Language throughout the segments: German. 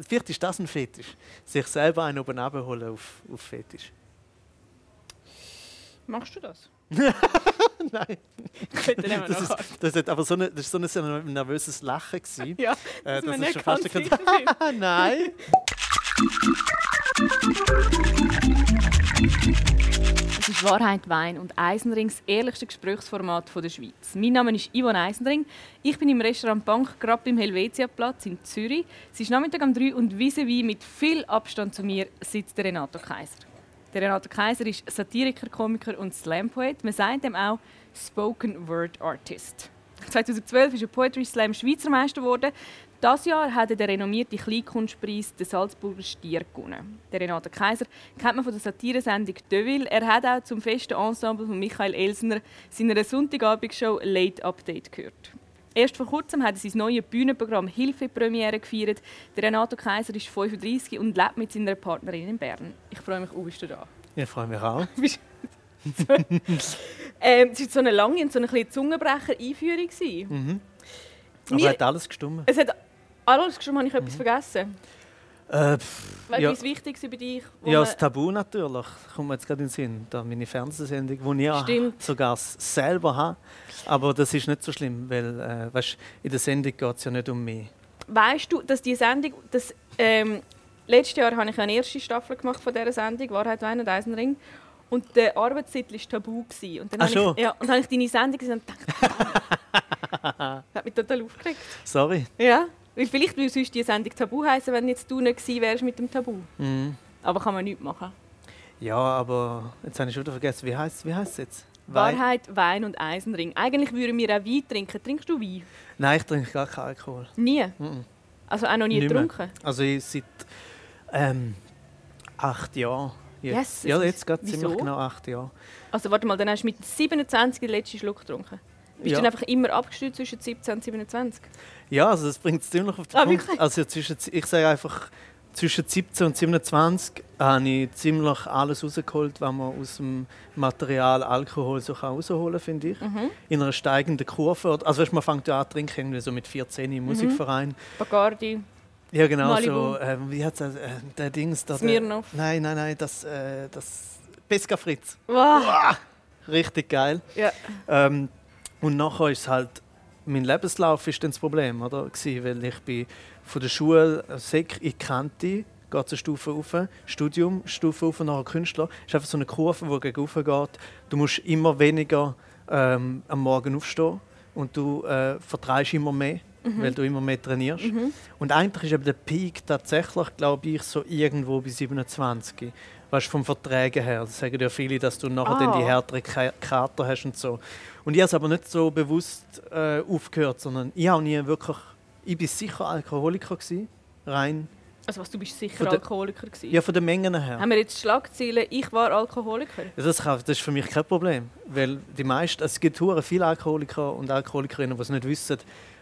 vielleicht ist das ein Fetisch. Sich selber einen oben abholen auf, auf Fetisch. Machst du das? Nein. Das ist, das ist aber so, eine, das ist so ein nervöses Lachen. Gewesen. Ja, Äh, dass wir das ist schon fast ein. Nein. Es ist Wahrheit, Wein und Eisenring das ehrlichste Gesprächsformat der Schweiz. Mein Name ist Yvonne Eisenring. Ich bin im Restaurant Bank gerade beim Helvetiaplatz in Zürich. Es ist Nachmittag um 3 und vis-à-vis mit viel Abstand zu mir sitzt der Renato Kaiser. Der Renato Kaiser ist Satiriker, Komiker und Slam-Poet. Man sagt ihm auch Spoken Word Artist. 2012 ist er Poetry Slam Schweizer Meister geworden. Das Jahr hat er den renommierten Kleinkunstpreis den Salzburger Stier gewonnen. Der Renato Kaiser kennt man von der Satiresendung «Deville». Er hat auch zum festen Ensemble von Michael Elsner seiner Sonntagabendshow «Late Update» gehört. Erst vor kurzem hat er sein neues Bühnenprogramm «Hilfe» Premiere gefeiert. Der Renato Kaiser ist 35 und lebt mit seiner Partnerin in Bern. Ich freue mich, oh, bist du da? Ich freue mich auch. Ähm, es war so eine lange und so eine Zungenbrecher-Einführung. Mhm. Aber Mir- hat alles gestimmt? Es hat alles schon, habe ich etwas vergessen. Äh, pff, Weil ja, etwas wichtig war bei wo ja, das Tabu natürlich. Kommt mir jetzt gerade in den Sinn. Da meine Fernsehsendung, die ich Stimmt. sogar selber habe. Aber das ist nicht so schlimm, weil äh, weißt, in der Sendung geht es ja nicht um mich. Weißt du, dass die Sendung, das, ähm, letztes Jahr habe ich eine erste Staffel gemacht von dieser Sendung, Wahrheit, Wein und Eisenring. Und der Arbeitstitel war Tabu. Gewesen. Und dann Ach habe ich, ja, und dann habe ich deine Sendung gesehen und gedacht, das hat mich total aufgeregt. Sorry. Ja, weil vielleicht würde sonst die Sendung Tabu heißen, wenn jetzt du nicht gewesen wärst mit dem Tabu. Mhm. Aber kann man nichts machen. Ja, aber jetzt habe ich schon wieder vergessen, wie heißt wie es jetzt? Wein? Wahrheit, Wein und Eisenring. Eigentlich würden wir auch Wein trinken. Trinkst du Wein? Nein, ich trinke gar keinen Alkohol. Nie. Mhm. Also auch noch nie getrunken. Also ich seit ähm, acht Jahren. Jetzt. Yes, ja, es jetzt wieso? ziemlich genau acht Jahre. Also warte mal, dann hast du mit 27 den letzten Schluck getrunken. Bist Ja. du dann einfach immer abgestürzt zwischen 17 und 27? Ja, also das bringt es ziemlich auf den Ah, Punkt. wirklich? Also zwischen, ich sage einfach, zwischen 17 und 27 habe ich ziemlich alles rausgeholt, was man aus dem Material Alkohol so kann rausholen kann, finde ich. Mhm. In einer steigenden Kurve. Also weißt, man fängt ja an zu trinken, irgendwie so mit 14 Mhm. im Musikverein. Bacardi, Ja genau, Malibu. so, ähm, wie hat es, äh, der Dings da? der- Smirnoff. Nein, nein, nein, das, äh, das Pesca Fritz. Wow. Richtig geil. Ja. Ähm, und nachher ist halt, mein Lebenslauf ist dann das Problem, oder? Gewesen, weil ich bin von der Schule äh, Sek in Kante, geht eine Stufe rauf, Studium, Stufe rauf, nachher Künstler. Es ist einfach so eine Kurve, die gegen geht. Du musst immer weniger ähm, am Morgen aufstehen und du äh, vertreibst immer mehr, weil du immer mehr trainierst. Mhm. Und eigentlich ist eben der Peak tatsächlich, glaube ich, so irgendwo bei 27. Weißt vom Verträgen her. Das sagen ja viele, dass du nachher dann die Ah. härteren Ka- Kater hast und so. Und ich habe es aber nicht so bewusst äh, aufgehört, sondern ich habe nie wirklich. Ich bin sicher Alkoholiker gewesen, rein. Also was, du bist sicher der- Alkoholiker gewesen? Ja, von den Mengen her. Haben wir jetzt Schlagzeilen, ich war Alkoholiker? Ja, Das, kann- das ist für mich kein Problem, weil die meisten, es gibt viele Alkoholiker und Alkoholikerinnen, die es nicht wissen,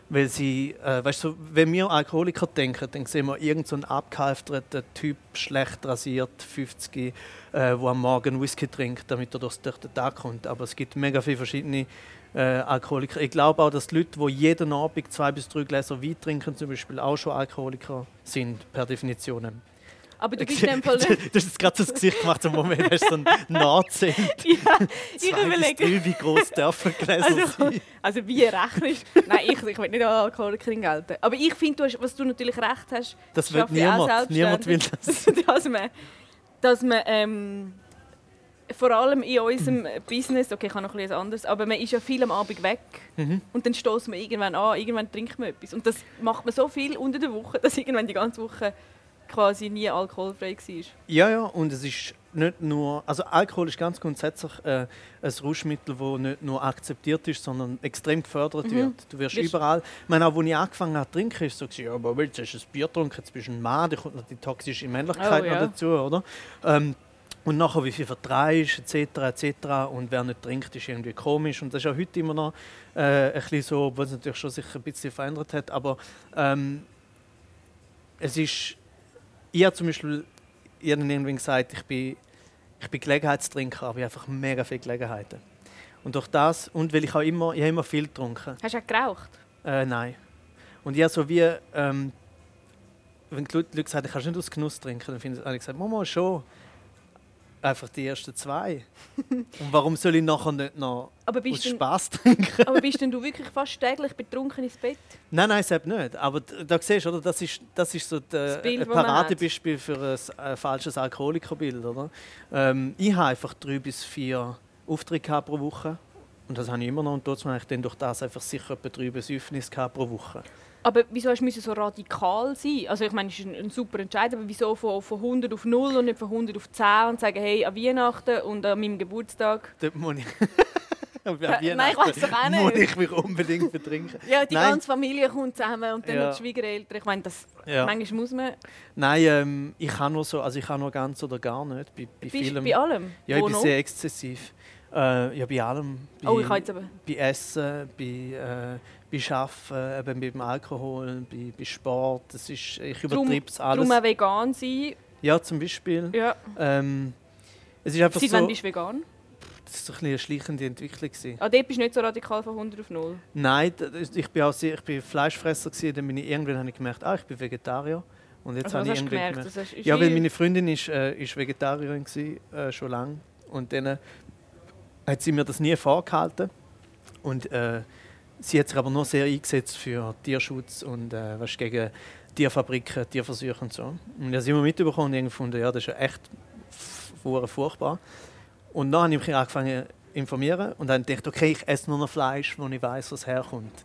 weil sie, äh, weißt du, wenn wir Alkoholiker denken, dann sehen wir irgendeinen so abgehalfterten Typ, schlecht rasiert, 50, äh, der am Morgen Whisky trinkt, damit er durch den Tag kommt. Aber es gibt mega viele verschiedene äh, Alkoholiker. Ich glaube auch, dass die Leute, die jeden Abend zwei bis drei Gläser Wein trinken, zum Beispiel auch schon Alkoholiker sind, per Definition. Aber du bist in dem Fall du nicht... hast jetzt gerade so das Gesicht gemacht, im Moment hast du so einen Nachzehnt. ja, ich überlege... drei, wie groß dürfen Gläser Also, sein? also wie rechnest Nein, ich, ich will nicht als Alkoholikerin gelten. Aber ich finde, du hast- was du natürlich recht hast... Das auch niemand. Niemand will das. dass man, dass man ähm, vor allem in unserem Business, okay, ich habe noch ein bisschen anderes, aber man ist ja viel am Abend weg Mhm. und dann stoßt man irgendwann an, irgendwann trinkt man etwas. Und das macht man so viel unter der Woche, dass irgendwann die ganze Woche quasi nie alkoholfrei war. Ja, ja, und es ist nicht nur. Also, Alkohol ist ganz grundsätzlich äh, ein Rauschmittel, das nicht nur akzeptiert ist, sondern extrem gefördert Mhm. wird. Du wirst Wirst- überall. Ich meine, auch als ich angefangen habe zu trinken, ist so, gewesen, ja, aber hast du ein Bier getrunken, jetzt bist du ein Mann, da kommt noch die toxische Männlichkeit Oh, noch ja. dazu, oder? Ähm, und nachher, wie viel vertreibst, etc., etc. Und wer nicht trinkt, ist irgendwie komisch. Und das ist auch heute immer noch äh, ein bisschen so, obwohl es natürlich schon sich ein bisschen verändert hat. Aber ähm, es ist. Ich habe zum Beispiel irgendwann gesagt, ich bin, ich bin Gelegenheitstrinker, aber ich habe einfach mega viele Gelegenheiten. Und durch das, und weil ich auch immer, ich habe immer viel getrunken. Hast du auch geraucht? Äh, nein. Und ich habe so wie, ähm, wenn die Leute gesagt haben, kannst du nicht aus Genuss trinken, dann finde ich- habe ich gesagt, Mama, schon. Einfach die ersten zwei. Und warum soll ich nachher nicht noch Aber aus denn, Spaß trinken? aber bist denn du wirklich fast täglich betrunken ins Bett? Nein, nein, selbst nicht. Aber da siehst du, oder? Das ist, das ist so Das Bild, ein. Paradebeispiel für ein, ein falsches Alkoholikerbild. Oder? Ähm, ich habe einfach drei bis vier Aufträge pro Woche. Und das habe ich immer noch. Und trotzdem habe ich dann durch das einfach sicher etwa drei Besäufnisse pro Woche. Aber wieso hast du so radikal sein? Also ich meine, es ist ein, ein super Entscheid, aber wieso von, von 100 auf 0 und nicht von 100 auf 10 und sagen, hey, an Weihnachten und an meinem Geburtstag? Dort muss ich... An Nein, ich doch auch nicht. Muss ich mich unbedingt betrinken. Ja, die Nein. ganze Familie kommt zusammen und dann Ja. noch die Schwiegereltern. Ich meine, das, Ja. manchmal muss man... Nein, ähm, ich kann nur so, also ich kann nur ganz oder gar nicht. Bei, bei Bist bei allem? ja, ich Wo bin noch? sehr exzessiv. Äh, ja, bei allem. Bei, Oh, ich jetzt aber... bei Essen, bei, äh, bei Arbeiten, eben beim Alkohol, bei, bei Sport. Das ist, ich übertreibe es alles. Darum vegan sein. Ja, zum Beispiel. Ja. Ähm, es ist einfach Seit so, wann bist du vegan? das ist so ein eine schleichende Entwicklung. Ah, dort bist du nicht so radikal von 100 auf 0. Nein, ich bin auch sehr, ich bin Fleischfresser gewesen, dann bin ich irgendwann habe ich gemerkt, ah, ich bin Vegetarier. Und jetzt Also, habe ich irgendwann gemerkt? gemerkt, Das Ja, weil meine Freundin ist, äh, ist Vegetarierin gewesen, äh, schon lange und dann äh, hat sie mir das nie vorgehalten und äh, sie hat sich aber nur sehr eingesetzt für Tierschutz und äh, was gegen Tierfabriken, Tierversuche und so. Und ich habe sie immer mitbekommen und gefunden, ja, das ist echt furchtbar. Und dann habe ich mich angefangen zu informieren und dann gedacht, okay, ich esse nur noch Fleisch, wo ich weiß, was herkommt.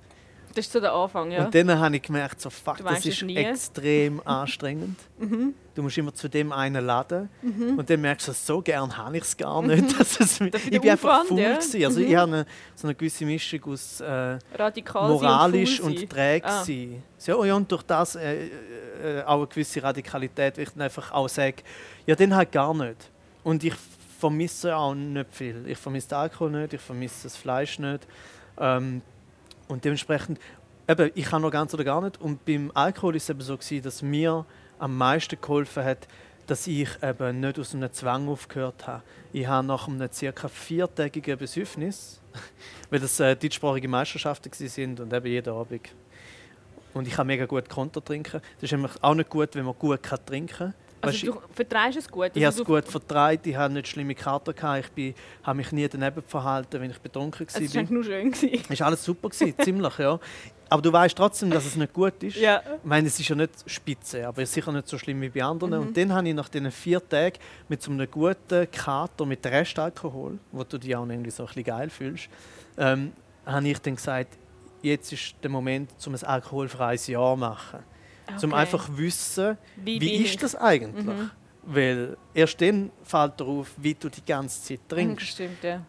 Das ist so der Anfang, ja. Und dann habe ich gemerkt, so, fuck, das ist nie. extrem anstrengend. Mhm. Du musst immer zu dem einen laden und dann merkst du, so gern habe ich es gar nicht. Dass es, ich bin einfach Aufwand, faul. ja. gewesen. Also ich habe eine, so eine gewisse Mischung aus äh, moralisch und, und, träge Ah. sein. So, ja, und durch das äh, äh, auch eine gewisse Radikalität, weil ich dann einfach auch sage, ja, den halt gar nicht. Und ich vermisse auch nicht viel. Ich vermisse den Alkohol nicht, ich vermisse das Fleisch nicht. Ähm, und dementsprechend, eben, ich kann noch ganz oder gar nicht. Und beim Alkohol ist es eben so, gewesen, dass mir am meisten geholfen hat, dass ich eben nicht aus einem Zwang aufgehört habe. Ich habe nach einem circa viertägigen Besäufnis, weil das äh, deutschsprachige Meisterschaften sind und eben jeden Abend. Und ich kann mega gut Konter trinken. Das ist nämlich auch nicht gut, wenn man gut kann trinken kann. Also du vertreibst es gut? Ich habe Also es du- gut vertreibt, ich habe nicht schlimme Kater gehabt, ich habe mich nie daneben verhalten, wenn ich betrunken Es war war. eigentlich nur schön. Es war alles super, gewesen, ziemlich, ja. Aber du weißt trotzdem, dass es nicht gut ist. Ja. Ich meine, es ist ja nicht spitze, aber es ist sicher nicht so schlimm wie bei anderen. Mhm. Und dann habe ich nach diesen vier Tagen mit so einem guten Kater mit Restalkohol, wo du dich auch irgendwie so ein bisschen geil fühlst, ähm, habe ich dann gesagt, jetzt ist der Moment, um ein alkoholfreies Jahr zu machen. Um Okay. einfach wissen, wie, bin ist ich? das eigentlich? Mhm. Weil erst dann fällt dir auf, wie du die ganze Zeit Mhm, trinkst. Stimmt, ja.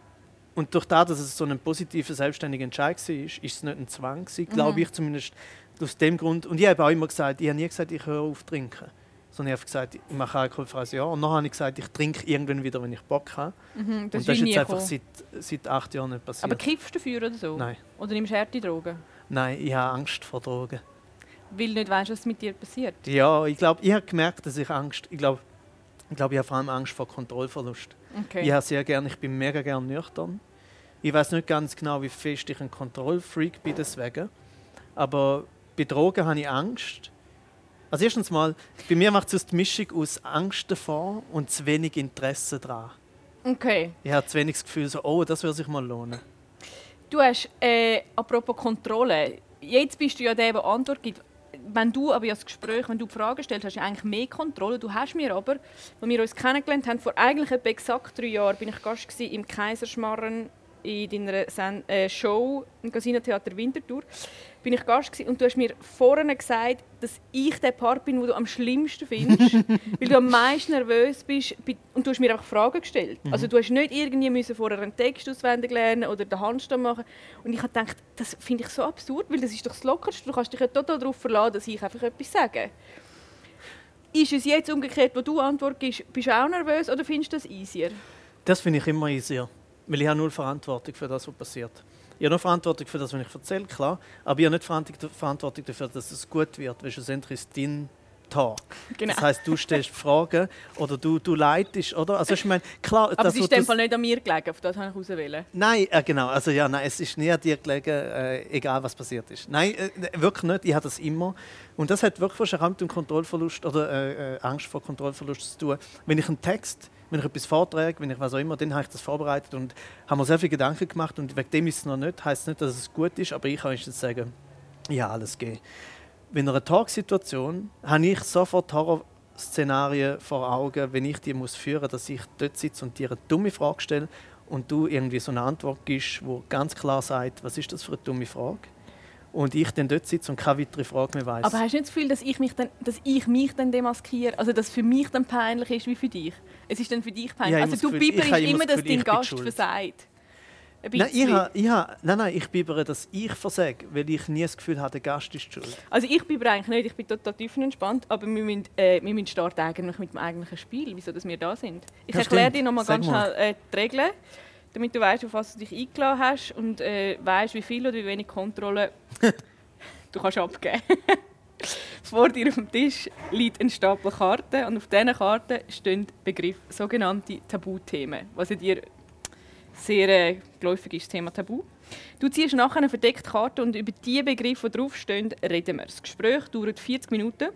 Und durch das, dass es so ein positiver, selbstständiger Entscheid war, ist es nicht ein Zwang, gewesen, glaube Mhm. ich zumindest. Aus dem Grund. Und ich habe auch immer gesagt, ich habe nie gesagt, ich höre auf zu trinken. Sondern ich habe gesagt, ich mache alkoholfreies Jahr. Und dann habe ich gesagt, ich trinke irgendwann wieder, wenn ich Bock habe. Mhm, das und das ist jetzt einfach seit, seit acht Jahren nicht passiert. Aber kiffst du dafür oder so? Nein. Oder nimmst du harte Drogen? Nein, ich habe Angst vor Drogen. Weil du nicht weißt, was mit dir passiert. Ja, ich glaube, ich habe gemerkt, dass ich Angst, ich glaube, ich, glaube, ich habe vor allem Angst vor Kontrollverlust. Okay. Ich habe sehr gern, ich bin mega gern nüchtern. Ich weiß nicht ganz genau, wie fest ich ein Kontrollfreak bin deswegen. Aber bei Drogen habe ich Angst. Also erstens mal, bei mir macht es die Mischung aus Angst davor und zu wenig Interesse daran. okay. Ich habe zu wenig das Gefühl, so, oh, das würde sich mal lohnen. Du hast, äh, apropos Kontrolle, jetzt bist du ja der, der Antwort gibt. Wenn du aber das Gespräch, wenn du Fragen stellst, hast du eigentlich mehr Kontrolle. Du hast mir aber, als wir uns kennengelernt haben, vor eigentlich etwa exakt drei Jahren, bin ich Gast im Kaiserschmarren in deiner Sen äh, Show im Casino Theater Winterthur. Bin ich Gast gewesen, und du hast mir vorhin gesagt, dass ich der Part bin, den du am schlimmsten findest, weil du am meisten nervös bist und du hast mir einfach Fragen gestellt. Also du hast nicht irgendwie müssen vorher einen Text auswendig lernen oder den Handstand machen. Und ich habe gedacht, das finde ich so absurd, weil das ist doch das Lockerste. Du kannst dich ja total darauf verlassen, dass ich einfach etwas sage. Ist es jetzt umgekehrt, wo du Antwort gibst, bist du auch nervös oder findest du das easier? Das finde ich immer easier. Weil ich habe null Verantwortung für das, was passiert. Ich habe nur Verantwortung für das, was ich erzähle, klar. Aber ich habe nicht Verantwortung- dafür, dass es gut wird. Weil schlussendlich ist dein Talk. Genau. Das heißt, du stellst Fragen oder du, du leitest, oder? Also ich meine, klar, Aber das, es ist was in dem Fall nicht an mir gelegen, auf das habe ich auswählen. Nein, äh, genau. Also ja, nein, es ist nie an dir gelegen, äh, egal was passiert ist. Nein, äh, wirklich nicht. Ich habe das immer. Und das hat wirklich wahrscheinlich auch mit dem Kontrollverlust oder äh, äh, Angst vor Kontrollverlust zu tun. Wenn ich einen Text, wenn ich etwas vortrage, wenn ich was auch immer, dann habe ich das vorbereitet und habe mir sehr viele Gedanken gemacht. Und wegen dem ist es noch nicht, heißt nicht, dass es gut ist, aber ich kann jetzt sagen, ja, alles geht. In einer Talksituation habe ich sofort Horrorszenarien vor Augen, wenn ich die muss führen, dass ich dort sitze und dir eine dumme Frage stelle und du irgendwie so eine Antwort gibst, wo ganz klar sagt, was ist das für eine dumme Frage? Und ich dann dort sitze und keine weitere Frage mehr weiß. Aber hast du nicht das Gefühl, dass ich mich dann, dass ich mich dann demaskiere? Also, dass für mich dann peinlich ist wie für dich? Es ist dann für dich peinlich. Ja, also, du Gefühl- habe immer immer, das dass dein Gast versagt. Ein nein, ich habe, ich nein, nein, ich bibere, dass ich versage, weil ich nie das Gefühl habe, der Gast ist schuld. Also ich bin eigentlich nicht, ich bin total tiefenentspannt, aber wir müssen, äh, wir müssen starten eigentlich mit dem eigentlichen Spiel, wieso dass wir da sind. Ich Ja, erkläre dir noch mal Sag ganz mal. schnell äh, die Regeln, damit du weißt, auf was du dich eingeladen hast und äh, weißt, wie viel oder wie wenig Kontrolle du kannst abgeben. Vor dir auf dem Tisch liegt ein Stapel Karten und auf diesen Karten stehen Begriff sogenannte Tabuthemen, was ja dir sehr äh, geläufig ist, das Thema Tabu. Du ziehst nachher eine verdeckte Karte und über die Begriffe, die draufstehen, reden wir. Das Gespräch dauert 40 Minuten.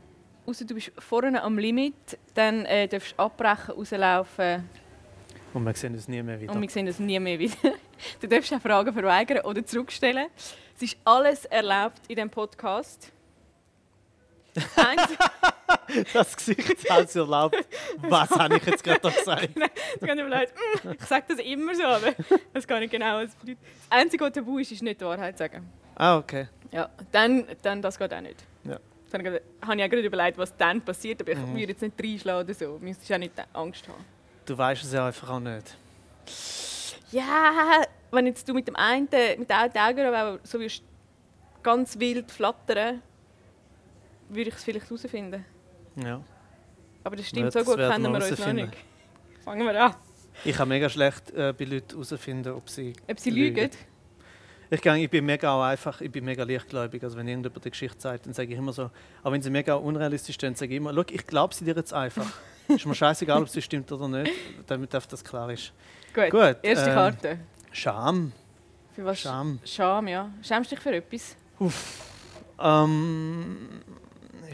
Außer du bist vorne am Limit, dann äh, darfst du abbrechen, rauslaufen Und wir sehen uns nie mehr wieder. und wir sehen das nie mehr wieder. Du darfst auch Fragen verweigern oder zurückstellen. Es ist alles erlaubt in diesem Podcast. Das Das Gesicht hat es erlaubt. Was habe ich jetzt gerade gesagt? Ich kann mir leid, mm, ich sage das immer so, aber das kann ich genau was bedeutet. Das Einzige, was tabu ist, ist nicht die Wahrheit sagen. Ah, okay. Ja, dann, dann das geht auch nicht. Ja. Dann habe ich auch gerade überlegt, was dann passiert, aber ich Mhm. würde jetzt nicht reinschlagen oder so. Du müsstest auch nicht Angst haben. Du weißt es ja einfach auch nicht. Ja, wenn jetzt du mit dem einen, mit der einen Augen so wirst ganz wild flattern, würde ich es vielleicht herausfinden. Ja. Aber das stimmt, Ja, so das gut werden kennen wir uns noch nicht. Fangen wir an. Ich kann mega schlecht äh, bei Leuten herausfinden, ob sie. Ob sie lügen? Ich, gang, ich bin mega auch einfach, ich bin mega leichtgläubig. Also wenn irgendjemand die Geschichte sagt, dann sage ich immer so, auch wenn sie mega unrealistisch sind, sage ich immer, schau, ich glaube sie dir jetzt einfach. ist mir scheißegal, ob sie stimmt oder nicht, damit das klar ist. Gut. Gut, Erste ähm, Karte. Scham. Für was? Scham. Scham, ja. Schämst du dich für etwas? Ähm,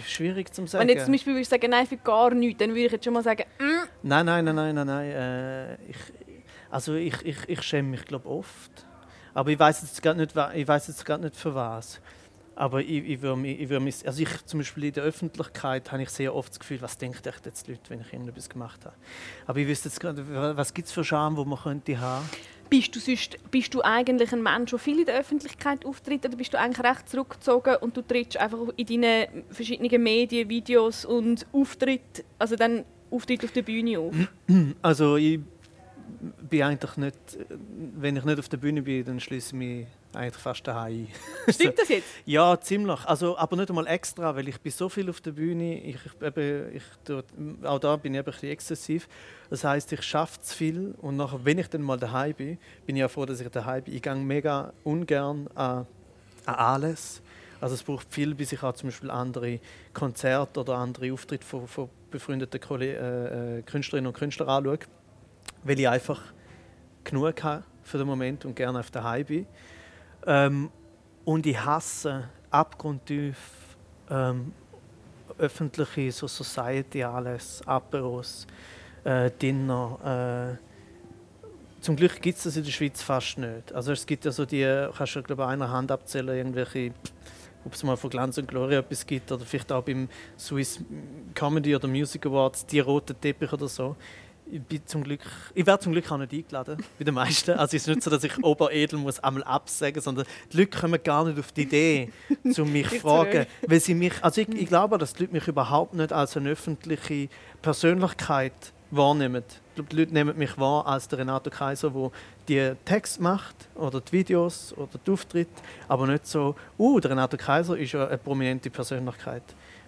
schwierig zu sagen. Wenn jetzt zum Beispiel würdest sagen, nein, für gar nichts, dann würde ich jetzt schon mal sagen, mm, Nein, nein, nein, nein, nein, nein. Äh, ich, also ich, ich, ich schäme mich, glaube oft. Aber ich weiß jetzt gar nicht, ich weiß jetzt gar nicht für was. Aber ich, ich würde mich, ich würde mich, also ich zum Beispiel in der Öffentlichkeit habe ich sehr oft das Gefühl, was denken jetzt die Leute, wenn ich irgendetwas gemacht habe. Aber ich wüsste jetzt gerade, wa- was gibt es für Scham, wo man könnte haben? bist du, sonst, bist du eigentlich ein Mensch, der viel in der Öffentlichkeit auftritt, oder bist du eigentlich recht zurückgezogen und du trittst einfach in deinen verschiedenen Medien, Videos und Auftritt, also dann Auftritt auf der Bühne auf? Also ich bin eigentlich nicht, wenn ich nicht auf der Bühne bin, dann schließe ich mich eigentlich fast daheim ein. Stimmt das jetzt? Ja, ziemlich. Also, aber nicht einmal extra, weil ich bin so viel auf der Bühne. Ich, ich, eben, ich, auch da bin ich eben ein bisschen exzessiv. Das heißt, ich schaffe zu viel und nachher, wenn ich dann mal daheim bin, bin ich auch froh, dass ich daheim bin. Ich gehe mega ungern an, an alles. Also es braucht viel, bis ich auch zum Beispiel andere Konzerte oder andere Auftritte von, von befreundeten Kolle äh, äh, Künstlerinnen und Künstlern anschaue, weil ich einfach genug habe für den Moment und gerne auf daheim bin. Ähm, und ich hasse abgrundtief ähm, öffentliche so Society alles, Aperos, äh, Dinner. Äh, zum Glück gibt es das in der Schweiz fast nicht. Also es gibt ja so die, kannst du glaube einer Hand abzählen, irgendwelche, ob es mal von Glanz und Gloria etwas gibt oder vielleicht auch beim Swiss Comedy oder Music Awards die roten Teppich oder so. Ich, bin zum Glück, ich werde zum Glück auch nicht eingeladen, bei den meisten. Also es ist nicht so, dass ich Oberedel muss einmal absagen, sondern die Leute kommen gar nicht auf die Idee, zu mich zu fragen, weil sie mich, also ich, ich glaube, dass die Leute mich überhaupt nicht als eine öffentliche Persönlichkeit wahrnehmen. Ich glaube, die Leute nehmen mich wahr als der Renato Kaiser, der die Text macht oder die Videos oder die Auftritte, aber nicht so, uh, der Renato Kaiser ist ja eine prominente Persönlichkeit.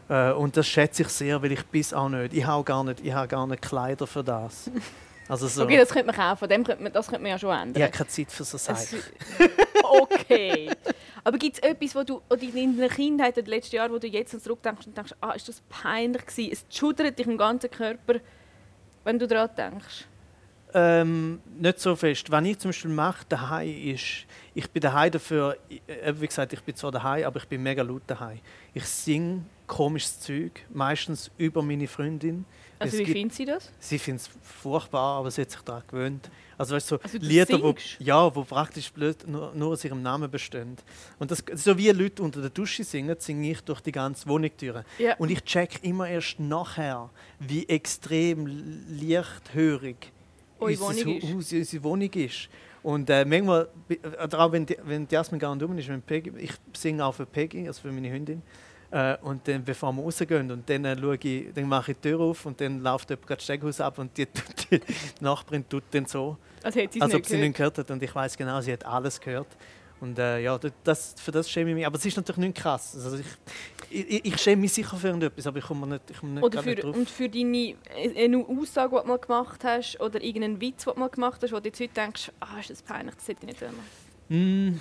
Äh, und das schätze ich sehr, weil ich bis auch nicht, ich habe gar nicht, ich habe gar nicht Kleider für das. Also so, Okay, das könnte man kaufen. Dem könnte man, das könnte man ja schon ändern. ich habe keine Zeit für so Sachen. Okay. Aber gibt es etwas, wo du in deiner Kindheit, in den letzten Jahren, wo du jetzt zurückdenkst und denkst, ah, ist das peinlich gewesen? Es schudert dich im ganzen Körper, wenn du daran denkst. Ähm, nicht so fest. Was ich zum Beispiel mache daheim ist, ich bin daheim dafür, äh, wie gesagt, ich bin zwar daheim, aber ich bin mega laut daheim. Ich singe komisches Zeug, meistens über meine Freundin. Also Es wie findet sie das? Sie findet es furchtbar, aber sie hat sich daran gewöhnt. Also weißt du, so Also du Lieder, wo, singst? ja, wo praktisch blöd nur, nur aus ihrem Namen bestehen. Und das, so wie Leute unter der Dusche singen, singe ich durch die ganze Wohnungstür. Ja. Und ich check immer erst nachher, wie extrem lichthörig Wohnung. Haus, unsere Wohnung ist. Und äh, manchmal, oder auch wenn, die, wenn die Jasmin gar nicht rum ist, wenn Peggy, ich singe auch für Peggy, also für meine Hündin. Äh, und dann, bevor wir rausgehen, und dann, äh, schaue ich, dann mache ich die Tür auf und dann läuft jemand gerade das Steckhaus ab und die, die, Nachbarin tut dann so, Also es als ob sie nicht gehört hat. Und ich weiß genau, sie hat alles gehört. Und äh, ja, das, für das schäme ich mich. Aber es ist natürlich nicht krass. Also ich, ich, ich schäme mich sicher für irgendetwas, aber ich komme nicht, ich komme nicht, Oder nicht für, drauf. und für deine äh, eine Aussage, die du mal gemacht hast, oder irgendeinen Witz, den du mal gemacht hast, wo du jetzt heute denkst, ah, ist das peinlich, das hätte ich nicht machen. Mm,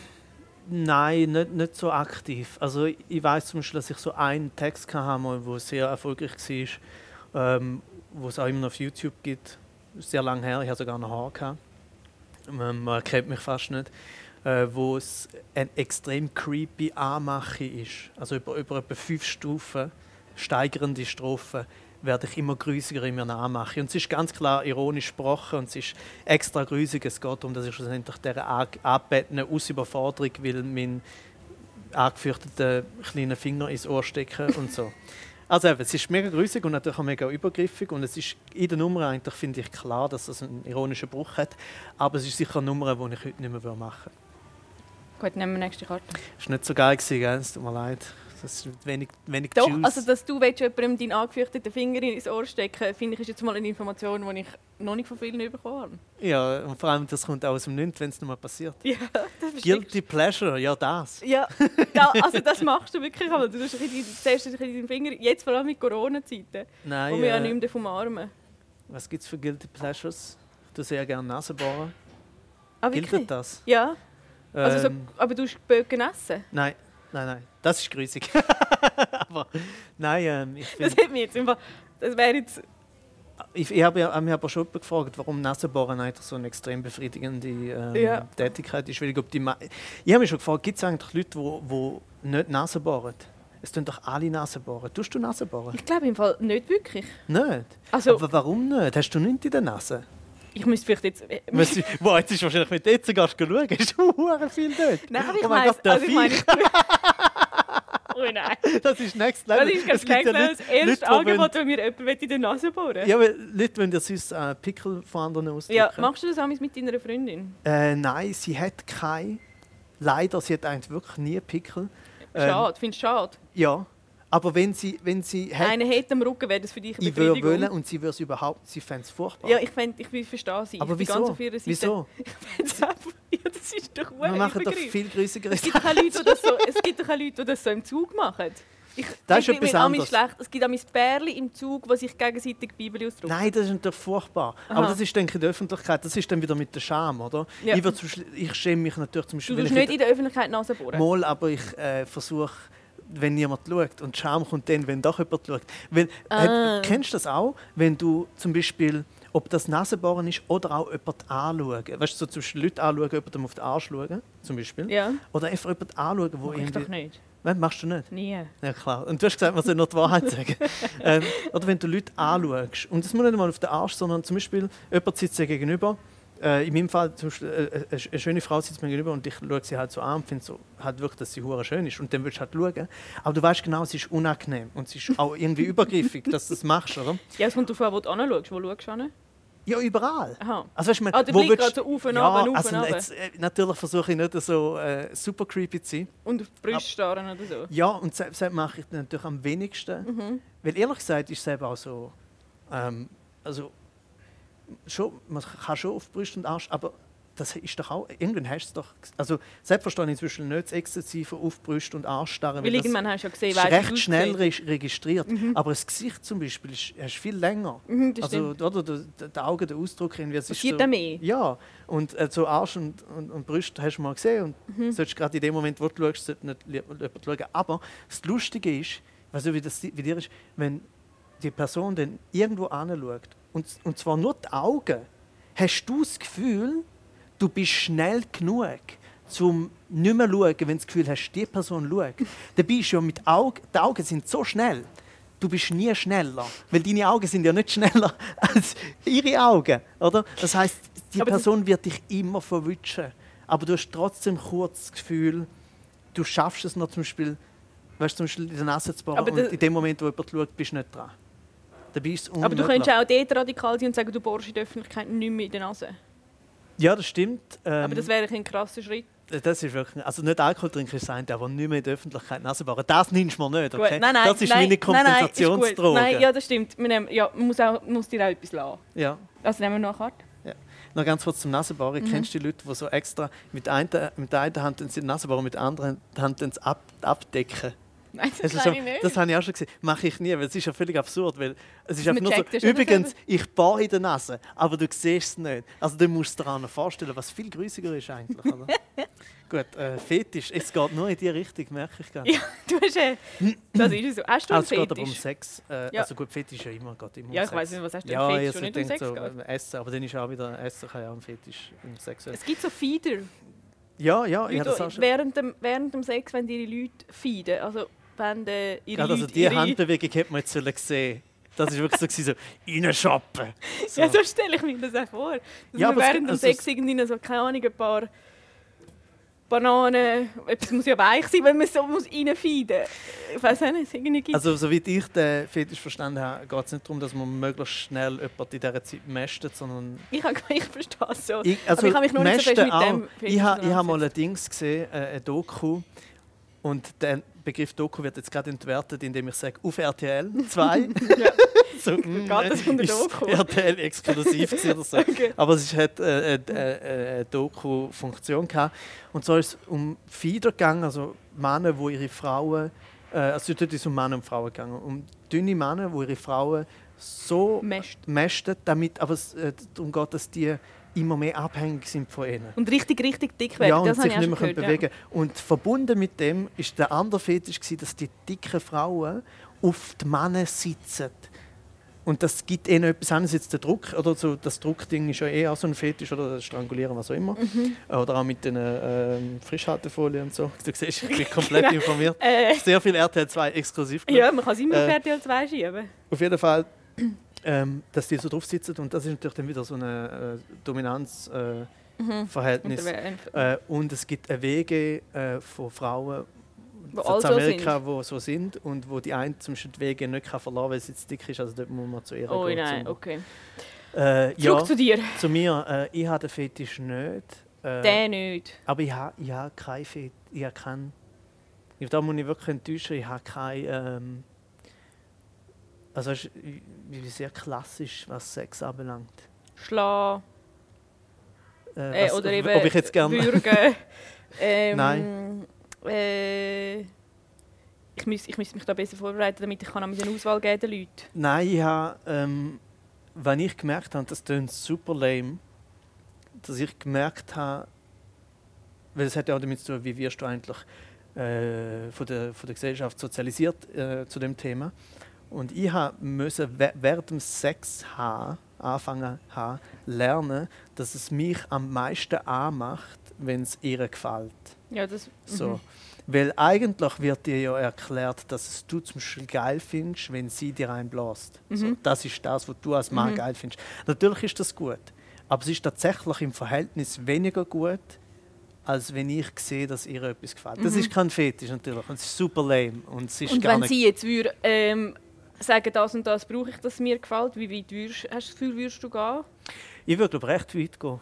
nein, nicht, nicht so aktiv. Also ich, ich weiß zum Beispiel, dass ich so einen Text hatte, der sehr erfolgreich war, ähm, wo es auch immer noch auf YouTube gibt. Sehr lange her, ich hatte sogar noch Haar. Gehabt. Man, man kennt mich fast nicht. Äh, wo es ein extrem creepy Anmache ist. Also über, über etwa fünf Stufen, steigernde Strophen, werde ich immer grüsiger in mir anmache. Und es ist ganz klar ironisch gesprochen und es ist extra grusig. Es geht darum, dass ich schlussendlich dieser angebetenen Ausüberforderung will mein angefürchteten kleinen Finger ins Ohr stecken und so. Also eben, es ist mega grusig und natürlich auch mega übergriffig und es ist in der Nummer eigentlich, finde ich, klar, dass es einen ironischen Bruch hat, aber es ist sicher eine Nummer, die ich heute nicht mehr machen würde. Gut, nehmen wir die nächste Karte. Es war nicht so geil, gewesen, gell? es tut mir leid. Das ist wenig, wenig Doch, Juice. also dass du jemandem deinen angefürchteten Finger ins Ohr stecken finde ich ist jetzt mal eine Information, die ich noch nicht von vielen bekommen habe. ja, und vor allem, das kommt auch aus dem Nichts, wenn es nochmal passiert. Ja, das Guilty Pleasure, ja das. Ja, da, also das machst du wirklich. Aber du tust ein bisschen, zuerst ein bisschen deinen Finger, jetzt vor allem mit Corona-Zeiten, Nein, wo wir ja äh, nicht mehr davon armen. was gibt es für Guilty Pleasures? Du sehr gerne Nase bohren. Ah, Gilt das? Ja, also so, Ähm, aber du hast Böcken essen? Nein, nein, nein. Das ist grusig. Aber nein, ähm, ich Das finde... hat mich jetzt einfach... Das wäre jetzt... Ich, ich habe ja, mich aber schon gefragt, warum Nasenbohren eigentlich so eine extrem befriedigende ähm, Ja. Tätigkeit ist. Weil ich, glaube, die Ma- ich habe mich schon gefragt, gibt es eigentlich Leute, die, die nicht Nase bohren? Es tun doch alle Nase bohren. Tust du Nase bohren? Ich glaube im Fall nicht wirklich. Nicht? Also, Aber warum nicht? Hast du nichts in der Nase? Ich müsste vielleicht jetzt... äh, Weißt du, Wow, jetzt ist wahrscheinlich mit jetzt gehst du schauen. Hast du hure viel dort? Nein, aber ich oh mein meine... Gott, der Also ich meine... Viech. oh nein. Das ist next Das level. ist ganz Es gibt schlecht. ja Das Leute- erste Leute, die Angebot, wenn mir jemand in die Nase bohren Ja, weil Leute wollen ja sonst äh, Pickel von anderen ausdrücken. Ja, machst du das auch mit deiner Freundin? Äh, nein, sie hat keine. Leider, sie hat eigentlich wirklich nie Pickel. Ähm, Schade, findest du schade? Ja. Aber wenn sie, wenn sie hat, Einer hätte am Rücken, wäre das für dich eine ich würde Befriedigung. wollen und sie würde es überhaupt, sie fände es furchtbar. Ja, ich, fänd, ich will verstehen sie. aber ich wieso? ganz auf ihrer Seite. Wieso? Ich find's einfach, ja, das ist doch Wir machen doch viel größere Es gibt doch auch Leute, die das so, es gibt doch auch Leute, die das so im Zug machen. Ich, Das ist ich etwas anderes. schlecht. Es gibt auch Pärchen im Zug, die sich gegenseitig die Bibel ausdrücken. Nein, das ist natürlich furchtbar. Aha. Aber das ist, denke ich, in der Öffentlichkeit. Das ist dann wieder mit der Scham, oder? Ja. Ich, ich schäme mich natürlich zum Beispiel, Du tust ich nicht in der Öffentlichkeit Nase bohren. Mal, aber ich äh, versuche, wenn niemand schaut. Und Scham kommt dann, wenn doch jemand schaut. Weil, Ah. hat, kennst du das auch, wenn du zum Beispiel, ob das Nasenbohren ist oder auch jemand anschauen. Weißt du, so zum Beispiel Leute anschauen, jemandem auf den Arsch schauen, zum Beispiel. Ja, Oder einfach jemanden anschauen, wo mach ich irgendwie... doch nicht. Nein, machst du nicht? Nie. Ja, klar. Und du hast gesagt, man soll nur die Wahrheit sagen. ähm, oder wenn du Leute anschaust. Und das muss nicht mal auf den Arsch, sondern zum Beispiel, jemand sitzt dir gegenüber. Äh, in meinem Fall, äh, äh, eine schöne Frau sitzt mir gegenüber und ich schaue sie halt so an und finde so, halt wirklich, dass sie hure schön ist. Und dann willst du halt schauen. Aber du weißt genau, sie ist unangenehm. Und sie ist auch irgendwie übergriffig, dass du das machst, oder? Ja, es kommt an, wo du anschaust. Wo schaust du an? Ja, überall. Aha. Also, weißt du, man, Ah, der Blick willst- geht so auf und ja, runter, also runter. jetzt, äh, Natürlich versuche ich nicht so äh, super creepy zu sein. Und auf die Brüste starren oder so. Ja, und selbst selbst mache ich natürlich am wenigsten. Mhm. Weil ehrlich gesagt ist es eben auch so, ähm, also schon, man kann schon auf Brust und Arsch, aber das ist doch auch, irgendwann hast du es doch, also selbst verstehe ich inzwischen nicht das exzessive auf Brüste und Anstarren. Weil irgendwann hast du ja gesehen, ist recht wie schnell re registriert. Aber das Gesicht zum Beispiel ist, du viel länger. Mhm, das also, oder, der, der Augen, der Ausdruck, irgendwie, es ist so, mehr. Ja, und äh, so Arsch und, und, und Brüste hast du mal gesehen und Mhm. solltest gerade in dem Moment, wo du schaust, sollte nicht jemand schauen. Aber das Lustige ist, nicht, wie das wie dir ist, wenn die Person dann irgendwo anschaut, und, und zwar nur die Augen, hast du das Gefühl, du bist schnell genug, zum nicht mehr schauen, wenn du das Gefühl hast, die Person schaut. Dabei ist ja mit Augen, die Augen sind so schnell, du bist nie schneller, weil deine Augen sind ja nicht schneller als ihre Augen, oder? Das heißt, die Aber Person wird dich immer verwischen, aber du hast trotzdem kurz das Gefühl, du schaffst es noch zum Beispiel, weißt, du, zum Beispiel in der Nase zu bohren und in dem Moment, wo jemand schaut, bist du nicht dran. Dabei ist es Aber du könntest auch dort radikal sein und sagen, du bohrst in der Öffentlichkeit nicht mehr in der Nase. Ja, das stimmt. Ähm, Aber das wäre ein krasser Schritt. Das ist wirklich, also nicht Alkohol trinken ist sein, aber nicht mehr in der Öffentlichkeit Nase bohren. Das nimmst du mir nicht, Gut, okay? Nein, nein, das ist nein, meine nein, nein. Kompensationsdroge. Nein, ja, das stimmt. Wir nehmen, ja, man muss, auch, muss dir auch etwas lassen. ja. Also nehmen wir noch eine Karte. Noch ganz kurz zum Nasenbohren. Mhm. Kennst du die Leute, die so extra mit der einen, mit der einen Hand die Nase bohren, mit der anderen Hand dann ab, abdecken? Nein, das Das, schon, nicht. das habe ich auch schon gesehen. Mache ich nie, weil es ist ja völlig absurd. Weil es ist einfach nur so, übrigens, ich bohre in der Nase, aber du siehst es nicht. Also du musst dir noch vorstellen, was viel grüßiger ist eigentlich. Oder? Gut, äh, Fetisch, es geht nur in die Richtung, merke ich gerade. Ja, du hast äh, das ist so. Hast du einen es geht aber um? Sex. Äh, Ja. Also gut, Fetisch ist ja immer, geht immer um Ja, ich Sex. weiss nicht, was hast du ja, Fetisch, wo nicht um Sex so, geht? äh, Essen, aber dann ist auch wieder Essen kann ja auch ein Fetisch im Sex. Es gibt so Feeder. Ja, ja, ich habe das auch schon. während, dem, während dem Sex, wenn die Leute feeden, also äh, ihre Gerade also Leute die ihre... Handbewegung hätte man jetzt sollen sehen Das war wirklich so, so reinschappen. So. Ja, so stelle ich mir das auch vor. Dass Ja, man während dem also Sex irgendwie so, keine Ahnung, ein paar Bananen, etwas muss ja weich sein, wenn man so muss reinfeeden muss. Ich weiß auch nicht, es irgendwie gibt. Also, soweit ich den Fetisch verstanden habe, geht es nicht darum, dass man möglichst schnell jemanden in dieser Zeit mästet, sondern... ich, ich verstehe es so. Ich, Aber ich habe mich noch nicht so fest mit dem Fetisch Ich habe ich hab mal ein Dings gesehen, äh, ein Doku. Und der Begriff Doku wird jetzt gerade entwertet, indem ich sage, auf RTL 2. Ja. so, mm, das unter ist Doku? RTL exklusiv oder so. Okay. Aber es hat äh, äh, äh, eine Doku-Funktion gehabt. Und so ist es um Fieder gegangen, also Männer, wo ihre Frauen, äh, also dort ist es um Männer und Frauen gegangen, um dünne Männer, wo ihre Frauen so mästen, damit aber es äh, darum geht, dass die immer mehr abhängig sind von ihnen. Und richtig, richtig dick werden, Ja, und das sich nicht mehr gehört. bewegen können. Und verbunden mit dem ist der andere Fetisch, dass die dicken Frauen auf die Männer sitzen. Und das gibt ihnen etwas anderes. Jetzt der Druck, oder so, das Druckding ist ja eh auch so ein Fetisch, oder das Strangulieren, was auch immer. Mhm. Oder auch mit den ähm, Frischhaltefolien und so. Du siehst, ich bin komplett informiert. Äh, Sehr viel RTL 2 exklusiv. geschaut. ja, man kann es immer Äh, auf RTL 2 schieben. Auf jeden Fall, ähm, dass die so drauf sitzen und das ist natürlich dann wieder so ein äh, Dominanzverhältnis. Und Äh, der- äh, und es gibt Wege äh, von Frauen Wo so Amerika, die so sind und wo die eine zum Beispiel die Wege nicht kann verlassen kann, weil sie zu dick ist. Also dort muss man zu ihr Oh gehen. nein, zum- okay. Äh, Zurück ja, zu dir. zu mir. Äh, ich habe den Fetisch nicht. Der nicht. aber ich habe, ich habe keinen Fetisch. Ich habe keinen. Da muss ich wirklich enttäuschen. Ich habe keinen. Ähm, also ist wie sehr klassisch, was Sex anbelangt. Schlagen. Äh, Äh, was- oder eben ob ich jetzt gerne. würgen. ähm, Nein. Äh, ich müsste ich mich da besser vorbereiten, damit ich kann eine Auswahl geben den Leuten. Nein, ich habe, ähm, wenn ich gemerkt habe, das klingt super lame, dass ich gemerkt habe, weil es hat ja auch damit zu tun, wie wirst du eigentlich äh, von, der, von der Gesellschaft sozialisiert äh, zu dem Thema. Und ich we- während dem Sex haben, anfangen haben, lernen, dass es mich am meisten anmacht, wenn es ihr gefällt. Ja, das, So. mhm. Weil eigentlich wird dir ja erklärt, dass es du zum Beispiel geil findest, wenn sie dir einbläst. So, Mhm. das ist das, was du als Mann Mhm. geil findest. Natürlich ist das gut, aber es ist tatsächlich im Verhältnis weniger gut, als wenn ich sehe, dass ihr etwas gefällt. Das Mhm. ist kein Fetisch natürlich, und es ist super lame und es ist Und wenn sie jetzt würde, ähm, sagen, das und das brauche ich, das mir gefällt, wie weit würdest, hast du das Gefühl, würdest du gehen? Ich würde glaube recht weit gehen,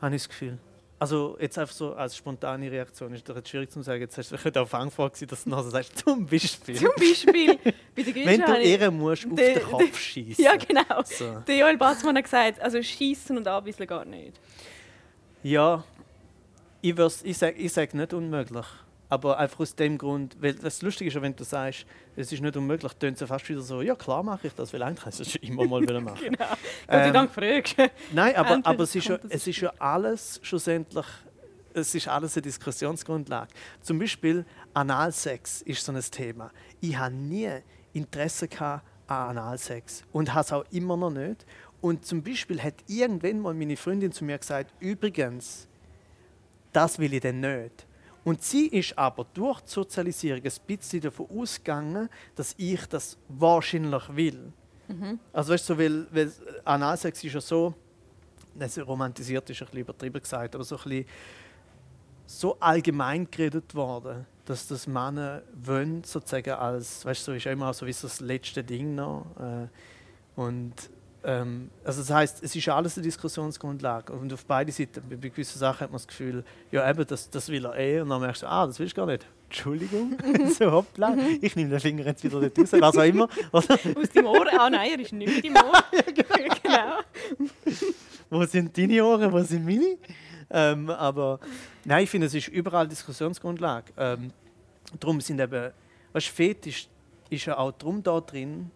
habe ich das Gefühl. Also jetzt einfach so als spontane Reaktion ist doch jetzt schwierig zu sagen. Jetzt hast du könnte auf Anfang gewesen, dass du nachher sagst, zum Beispiel, Zum Beispiel bei der wenn du ihr musst auf den Kopf schießen. Ja, genau. So. Der Joel Batzmann hat gesagt, also schießen und anbisseln geht nicht. Ja, ich, ich sage ich sag nicht unmöglich. Aber einfach aus dem Grund, weil das Lustige ist wenn du sagst, es ist nicht unmöglich, tönt es fast wieder so, ja klar mache ich das, weil eigentlich kannst du das schon immer mal wieder machen. Genau. Gott sei Ähm, Dank fragst. Nein, aber, aber es, ist ja, es ist ja alles schlussendlich, es ist alles eine Diskussionsgrundlage. Zum Beispiel Analsex ist so ein Thema. Ich habe nie Interesse an Analsex und habe es auch immer noch nicht. Und zum Beispiel hat irgendwann mal meine Freundin zu mir gesagt, übrigens, das will ich denn nicht. Und sie ist aber durch die Sozialisierung ein bisschen davon ausgegangen, dass ich das wahrscheinlich will. Also weißt du, so, weil, weil Analsex ist ja so, das romantisiert ist ein bisschen übertrieben gesagt, aber so ein bisschen so allgemein geredet worden, dass das Männer wollen, sozusagen als, weißt du, so ist ja immer so wie so das letzte Ding noch. Äh, und also das heißt, es ist alles eine Diskussionsgrundlage und auf beide Seiten. Bei, gewissen Sachen hat man das Gefühl, ja eben, das, das will er eh und dann merkst du, ah, das willst du gar nicht. Entschuldigung, so hoppla, ich nehme den Finger jetzt wieder nicht raus, was auch immer. Oder? Aus deinem Ohr. Ah nein, er ist nicht in deinem Ohr. genau. wo sind deine Ohren, wo sind meine? Ähm, aber nein, ich finde, es ist überall Diskussionsgrundlage. Ähm, darum sind eben, weißt, Fetisch ist ja auch drum da drin,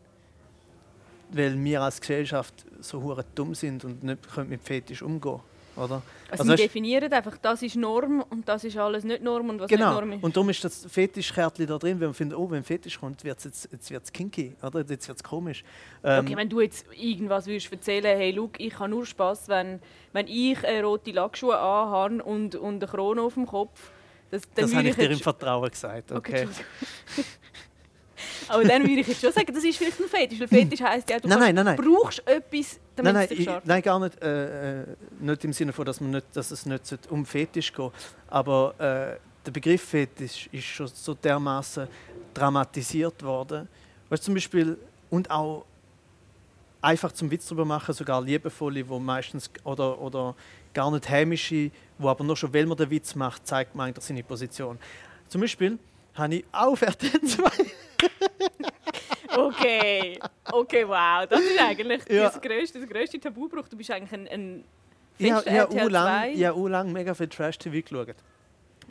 weil wir als Gesellschaft so hure dumm sind und nicht können mit Fetisch umgehen, oder? Also, Also wir definieren einfach, das ist Norm und das ist alles nicht Norm und was nicht Genau. Norm ist. Und darum ist das Fetischkärtchen da drin, weil man findet, oh, wenn Fetisch kommt, wird's jetzt, jetzt wird es kinky, oder? Jetzt wird es komisch. Ähm, Okay, wenn du jetzt irgendwas würdest erzählen, hey, look, ich habe nur Spass, wenn, wenn ich äh, rote Lackschuhe anhabe und, und eine Krone auf dem Kopf. Das, das habe ich dir im Vertrauen gesagt. Okay, Okay. Aber dann würde ich jetzt schon sagen, das ist vielleicht ein Fetisch. Weil Fetisch heisst ja, du Nein, nein, nein, nein. brauchst etwas, damit Nein, nein, es dich ich, nein, gar nicht. Äh, äh, nicht im Sinne von, dass, man nicht, dass es nicht um Fetisch geht. Aber äh, der Begriff Fetisch ist schon so dermaßen dramatisiert worden. Weißt, zum Beispiel, und auch einfach zum Witz darüber machen, sogar liebevolle, wo meistens oder, oder gar nicht hämische, wo aber nur schon, weil man den Witz macht, zeigt man eigentlich seine Position. Zum Beispiel habe ich auf RTL 2 Okay, okay, wow. Das ist eigentlich Ja. das, grösste, das grösste Tabubruch. Du bist eigentlich ein, ein Ich habe habe auch lang, 2. ich habe auch lang mega viel Trash-TV geschaut.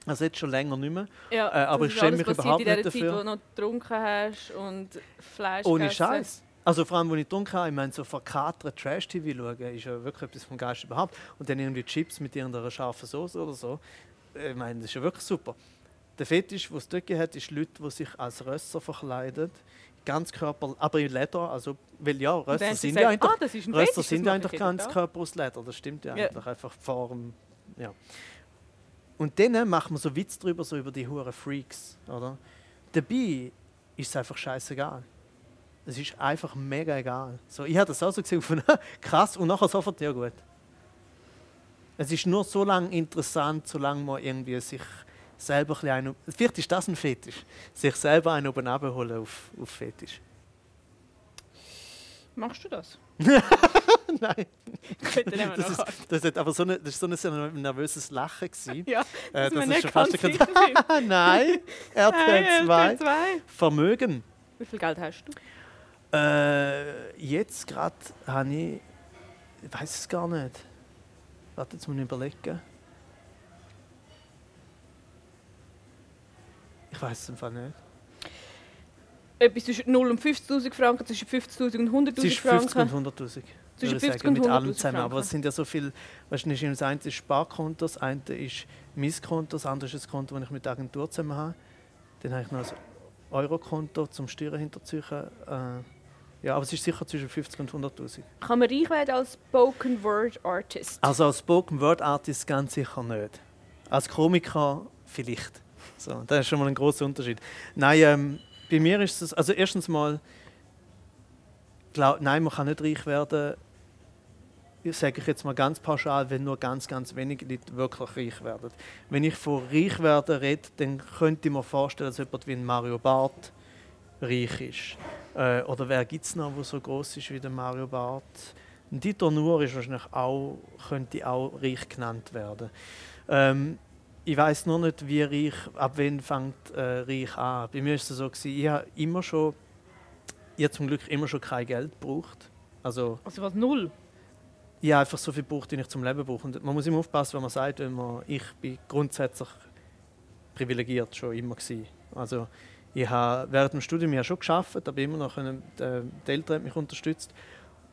Also jetzt schon länger nicht mehr. Ja, Äh, aber ich schäme mich überhaupt nicht Zeit, dafür. wo du noch getrunken hast und Fleisch Ohne. Scheiß. Also vor allem, als ich getrunken habe, ich meine, so verkatert Trash-TV schauen, ist ja wirklich etwas vom Geist überhaupt. Und dann irgendwie Chips mit irgendeiner scharfen Soße oder so. Ich meine, das ist ja wirklich super. Der Fetisch, den es dort hat, ist Leute, die sich als Rösser verkleiden. Ganz Körper, aber in Leder. Also, weil ja, Rösser sind gesagt, ja eigentlich, ah, das ist ein Rösser Fetisch, sind ja eigentlich ich ganz jeden Tag. Körper aus Leder. Das stimmt ja, Ja. eigentlich. Einfach Form. Ja. Und dann machen wir so Witz drüber, so über die huren Freaks. Oder? Dabei ist es einfach scheißegal. Es ist einfach mega egal. So, ich habe das auch so gesehen, von, krass, und nachher sofort, ja gut. Es ist nur so lange interessant, solange man irgendwie sich selber ein einen, vielleicht ist das ein Fetisch, sich selber einen oben abholen auf, auf Fetisch. Machst du das? Nein, das ist, das, hat aber so eine, das ist so ein nervöses Lachen. Gewesen. Ja, Äh, dass wir das ist schon fast ein. Nein, RTL 2. RTL 2. Vermögen. Wie viel Geld hast du? Äh, jetzt gerade habe ich. Ich weiß es gar nicht. Warte, jetzt muss ich überlegen. Ich weiß es einfach nicht. Etwas zwischen 0 und 50'000 Franken, zwischen 50'000 und 100'000 Es ist 50 Franken. und 100'000. Zwischen würde ich 50 sagen, und mit allem 100'000 zusammen. Aber Franken. es sind ja so viele. Weißt du, das eine ist Sparkonto, das eine ist mein Konto, das andere ist ein Konto, das ich mit der Agentur zusammen habe. Dann habe ich noch ein Eurokonto zum Steuern hinterziehen. Äh, ja, aber es ist sicher zwischen 50 und 100'000. Kann man reich werden als Spoken Word Artist? Also als Spoken Word Artist ganz sicher nicht. Als Komiker vielleicht. So, das ist schon mal ein großer Unterschied. Nein, ähm, bei mir ist es, also erstens mal, glaub, nein, man kann nicht reich werden, sage ich jetzt mal ganz pauschal, wenn nur ganz, ganz wenige Leute wirklich reich werden. Wenn ich von reich werden rede, dann könnte ich mir vorstellen, dass jemand wie ein Mario Barth reich ist. Äh, oder wer gibt es noch, der so groß ist wie der Mario Barth? Ein Dieter Nuhr ist wahrscheinlich auch, könnte auch reich genannt werden. Ähm, ich weiß nur nicht, wie reich, ab wann fängt äh, reich an. Bei mir ist es so, gewesen, ich habe immer schon, ich habe zum Glück immer schon kein Geld gebraucht. Also Also was? Null? ich habe einfach so viel gebraucht, wie ich zum Leben brauche. Und man muss immer aufpassen, wenn man sagt, wenn man, ich bin grundsätzlich privilegiert schon immer gewesen. Also ich habe während dem Studium ja schon geschafft, aber immer noch können, äh, die Eltern haben mich unterstützt.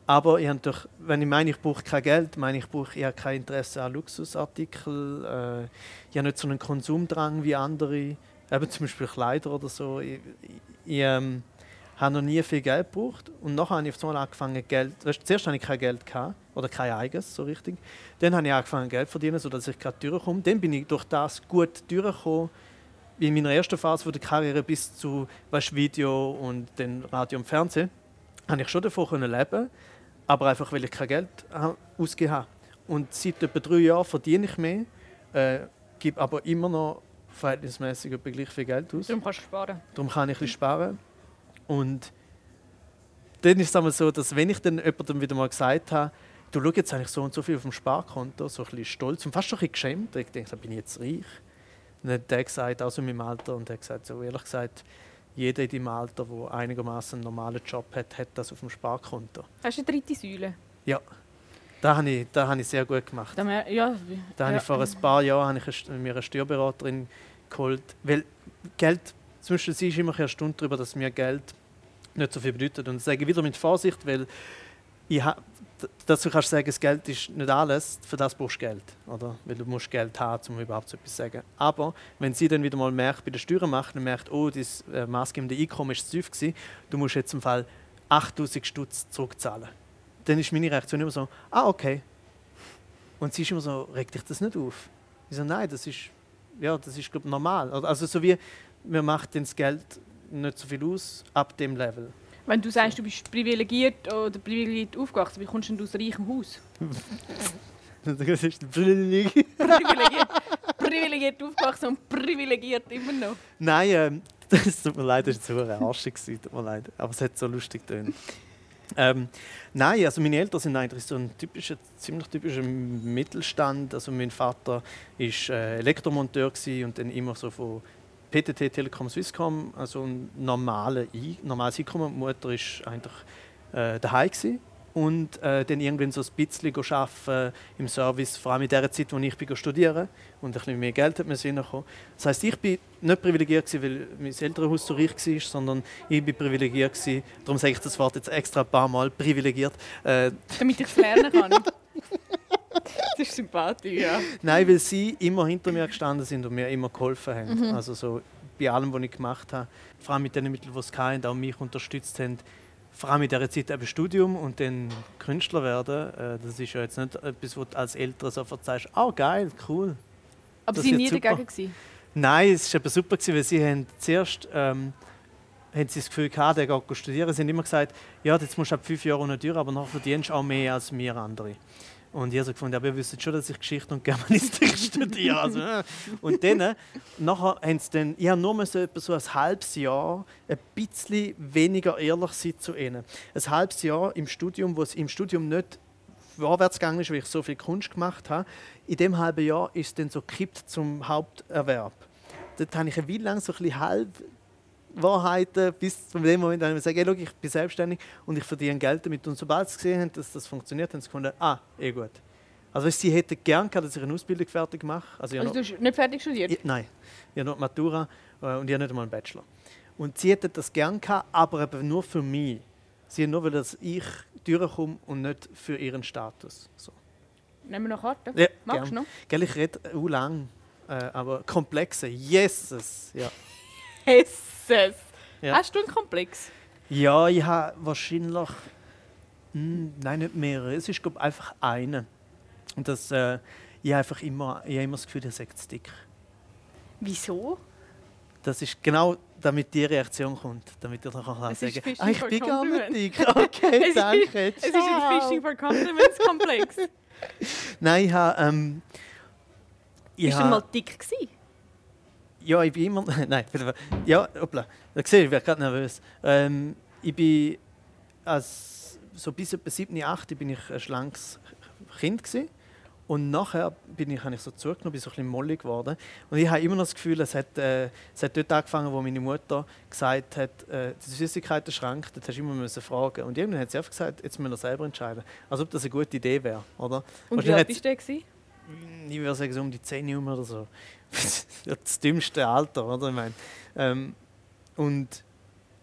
Aber ich durch, wenn ich meine, ich brauche kein Geld, meine ich brauche ich habe kein Interesse an Luxusartikeln. Äh, ich habe nicht so einen Konsumdrang wie andere, eben zum Beispiel Kleider oder so. Ich, ich, ich ähm, habe noch nie viel Geld gebraucht und nachher habe ich auf einmal angefangen Geld. Weißt, zuerst hatte ich kein Geld gehabt, oder kein eigenes so richtig. Dann habe ich angefangen Geld zu verdienen, sodass ich gerade durchkomme. Dann bin ich durch das gut durchgekommen in meiner ersten Phase der Karriere bis zu weißt, Video und dann Radio und Fernsehen. Habe ich schon davon leben aber einfach weil ich kein Geld ausgegeben habe. Und seit etwa drei Jahren verdiene ich mehr, äh, gebe aber immer noch verhältnismäßig etwa gleich viel Geld aus. Darum kannst du sparen. Darum kann ich ein sparen. Und dann ist es einmal so, dass wenn ich dann jemandem wieder mal gesagt habe, du schau jetzt eigentlich so und so viel auf dem Sparkonto, so ein bisschen stolz und fast schon ein bisschen geschämt, ich denke, da bin ich jetzt reich. Und dann hat der gesagt, also in meinem Alter, und er hat gesagt, so ehrlich gesagt, jeder in deinem Alter, der einigermaßen einen normalen Job hat, hat das auf dem Sparkonto. Hast du eine dritte Säule? Ja. Da habe ich, da habe ich sehr gut gemacht. Da, ja, da habe ich vor ein paar Jahren habe ich mir eine Steuerberaterin geholt. Weil Geld, zum Beispiel sie ist immer eine Stunde darüber, dass mir Geld nicht so viel bedeutet. Und das sage ich wieder mit Vorsicht, weil ich ha, dazu kannst du sagen, das Geld ist nicht alles, für das brauchst du Geld. Oder? Weil du musst Geld haben, um überhaupt so etwas zu sagen. Aber wenn sie dann wieder mal merkt, bei der Steuern macht, und merkt, oh, das äh, maßgebende Einkommen ist zu tief gewesen, du musst jetzt im Fall 8000 Stutz zurückzahlen. Dann ist meine Reaktion immer so, ah, okay. Und sie ist immer so, regt dich das nicht auf? Ich so, nein, das ist, ja, das ist glaub, normal. Also so wie, man macht das Geld nicht so viel aus ab dem Level. Wenn du sagst, du bist privilegiert oder privilegiert aufgewachsen, wie kommst du denn aus reichem Haus? das ist privilegiert. privilegiert. privilegiert aufgewachsen und privilegiert immer noch. Nein, ähm, das tut mir leid, das war so arschig. Tut mir leid. Aber es hat so lustig getan. Ähm, nein, also meine Eltern sind eigentlich so ein typischer, ziemlich typischer Mittelstand. Also mein Vater war äh, Elektromonteur und dann immer so von PTT Telekom Swisscom, also ein normale I normales Einkommen. Die Mutter war eigentlich äh, daheim gewesen. und äh, dann irgendwann so ein bisschen arbeiten im Service, vor allem in der Zeit, wo ich bin studieren und ein bisschen mehr Geld hat mir reinkommen. Das heißt, ich bin nicht privilegiert gewesen, weil mein Elternhaus so reich war, sondern ich bin privilegiert gewesen. Darum sage ich das Wort jetzt extra ein paar Mal privilegiert. Äh, Damit ich es lernen kann. das ist sympathisch, ja. Nein, weil sie immer hinter mir gestanden sind und mir immer geholfen haben. Mhm. Also so bei allem, was ich gemacht habe. Vor allem mit den Mitteln, die es hatten, auch mich unterstützt haben. Vor allem in dieser Zeit eben Studium und dann Künstler werden. Äh, das ist ja jetzt nicht etwas, was du als Eltern sofort sagst, oh geil, cool. Aber sie waren nie dagegen? Gewesen. Nein, es war super, weil sie haben zuerst ähm, haben sie das Gefühl gehabt, der geht studieren. Sie haben immer gesagt, ja, jetzt musst du ab fünf Jahre ohne Tür, aber nachher verdienst du auch mehr als wir andere. Und ich habe so gefunden, aber ihr wisst schon, dass ich Geschichte und Germanistik studiere. Also, und dann, äh, nachher haben sie dann, ich nur so, etwa so ein halbes Jahr ein bisschen weniger ehrlich sein zu ihnen. Ein halbes Jahr im Studium, wo es im Studium nicht vorwärts gegangen ist, weil ich so viel Kunst gemacht habe. In dem halben Jahr ist es dann so gekippt zum Haupterwerb. Dort habe ich Weile lang so ein bisschen halb Wahrheiten bis zu dem Moment, wo ich sage, hey, ich bin selbstständig und ich verdiene Geld damit. Und sobald sie gesehen haben, dass das funktioniert, haben sie gefunden, ah, eh gut. Also sie hätten gern gehabt, dass ich eine Ausbildung fertig mache. Also, also du hast nicht fertig studiert? Ich, nein, ich habe noch Matura äh, und ich habe nicht einmal einen Bachelor. Und sie hätten das gern gehabt, aber eben nur für mich. Sie haben nur, weil dass ich durchkomme und nicht für ihren Status. So. Nehmen wir noch Karten? Ja, Magst du noch? Gell, ich rede auch lang, äh, aber komplexe. Yeses! Ja. yes! Jesus! Ja. Hast du einen Komplex? Ja, ich habe wahrscheinlich. Mh, hm, nein, nicht mehrere. Es ist glaube einfach eine. Und das, äh, ich habe einfach immer, ich habe immer das Gefühl, der sagt zu dick. Wieso? Das ist genau, damit die Reaktion kommt, damit ich dann kann sagen kann, ah, ich bin gar nicht dick. Okay, danke. es ist ein Fishing for Compliments Komplex. Nein, ich habe... Ähm, ich Bist du mal dick gewesen? Ja, ich bin immer. Nein, ja, hoppla. Da sehe ich, ich werde gerade nervös. Ähm, ich bin als so bis etwa 7, 8 bin ich ein schlankes Kind gewesen. Und nachher bin ich, habe ich so zugenommen, bin so ein bisschen mollig geworden. Und ich habe immer noch das Gefühl, es hat, äh, es hat dort angefangen, wo meine Mutter gesagt hat, äh, die Süßigkeiten-Schrank, das hast du immer müssen fragen. Und irgendwann hat sie einfach gesagt, jetzt müssen wir selber entscheiden. Als ob das eine gute Idee wäre, oder? Und wie alt bist du? Ich würde sagen, so um die 10 Jahre oder so. das dümmste Alter, oder? Ich meine, ähm, und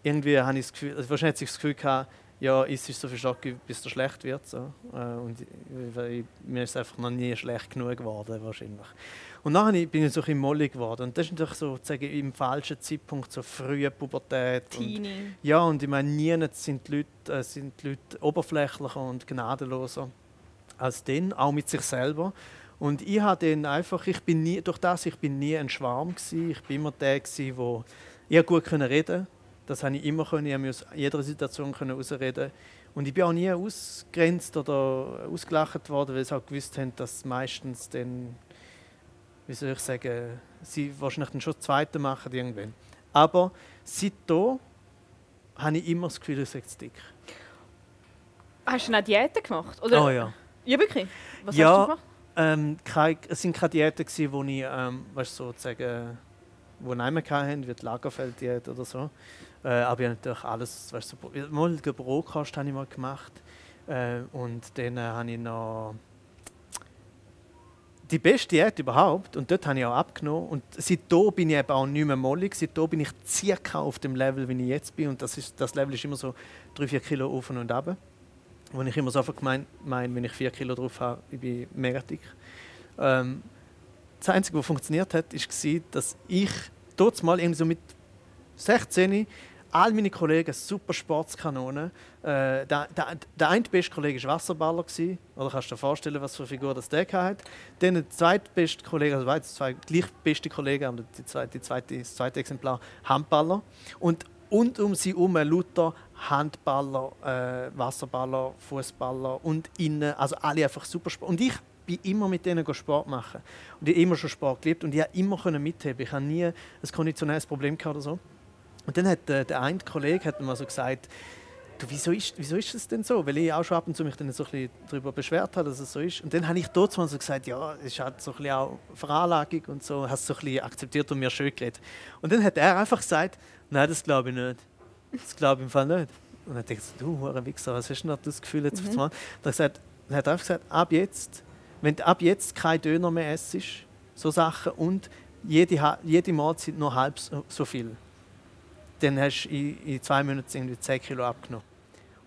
irgendwie habe ich das Gefühl, also wahrscheinlich hat sich das Gefühl gehabt, ja, isst so viel Schocke, bis es schlecht wird. So. Äh, und ich, mir ist einfach noch nie schlecht genug geworden, wahrscheinlich. Und dann bin ich so ein mollig geworden. Und das ist natürlich so, sagen, im falschen Zeitpunkt, so frühe Pubertät. Teenie. Und, ja, und ich meine, nie sind die, Leute, äh, sind die Leute oberflächlicher und gnadenloser als dann, auch mit sich selber. Und ich habe dann einfach, ich bin nie, durch das, ich bin nie ein Schwarm gewesen. Ich bin immer der gewesen, wo ich gut reden das habe ich immer können. Ich aus jeder Situation können ausreden. Und ich bin auch nie ausgrenzt oder ausgelacht worden, weil sie auch gewusst haben, dass meistens dann, wie soll ich sagen, sie wahrscheinlich dann schon Zweite machen irgendwann. Aber seitdem habe ich immer das Gefühl, ich sei zu dick. Hast du eine Diäten gemacht? Oder? Oh ja. Ja, wirklich? Was ja, hast du gemacht? Ähm, keine, es waren keine Diäten, wo ich, ähm, weißt, sozusagen, wo niemand hatten, wie die Lagerfelddiät oder so. Äh, aber ich habe natürlich alles, weißt, so, mal den Brotkost habe ich mal gemacht äh, und dann äh, habe ich noch die beste Diät überhaupt und dort habe ich auch abgenommen und seitdem bin ich eben auch nicht mehr mollig, seitdem bin ich circa auf dem Level, wie ich jetzt bin und das, ist, das Level ist immer so 3-4 Kilo auf und ab. Wo ich immer so einfach meine, wenn ich 4 Kilo drauf habe, ich bin mega dick. Ähm, das Einzige, was funktioniert hat, war, dass ich dort mal irgendwie so mit 16 all meine Kollegen super Sportskanonen. Äh, der, der, der eine beste Kollege war Wasserballer. Gewesen. Oder kannst du dir vorstellen, was für eine Figur das der hat. Dann der zweitbeste Kollege, also zwei gleich beste Kollegen, aber die zweite, die zweite, das zweite Exemplar Handballer. Und, und um sie herum lauter Handballer, äh, Wasserballer, Fußballer und innen, also alle einfach super Sport. Und ich bin immer mit denen Sport machen. Und ich habe immer schon Sport geliebt und ich habe immer mitheben. Ich habe nie ein konditionelles Problem gehabt oder so. Und dann hat äh, der eine Kollege hat mir so gesagt, du, wieso ist, wieso ist das denn so? Weil ich auch schon ab und zu mich dann so ein bisschen darüber beschwert habe, dass es so ist. Und dann habe ich dort so gesagt, ja, es halt so ein bisschen auch Veranlagung und so, hast so ein bisschen akzeptiert und mir schön geredet. Und dann hat er einfach gesagt, nein, das glaube ich nicht. Das glaube ich im Fall nicht. Und dann dachte ich, du, hure Wichser, was hast du denn das Gefühl jetzt? Mhm. Dann, gesagt, dann hat er einfach gesagt, ab jetzt, wenn du ab jetzt kein Döner mehr isst, so Sachen, und jede, jede Mahlzeit nur halb so viel dann hast du in, in zwei Monaten irgendwie 10 Kilo abgenommen.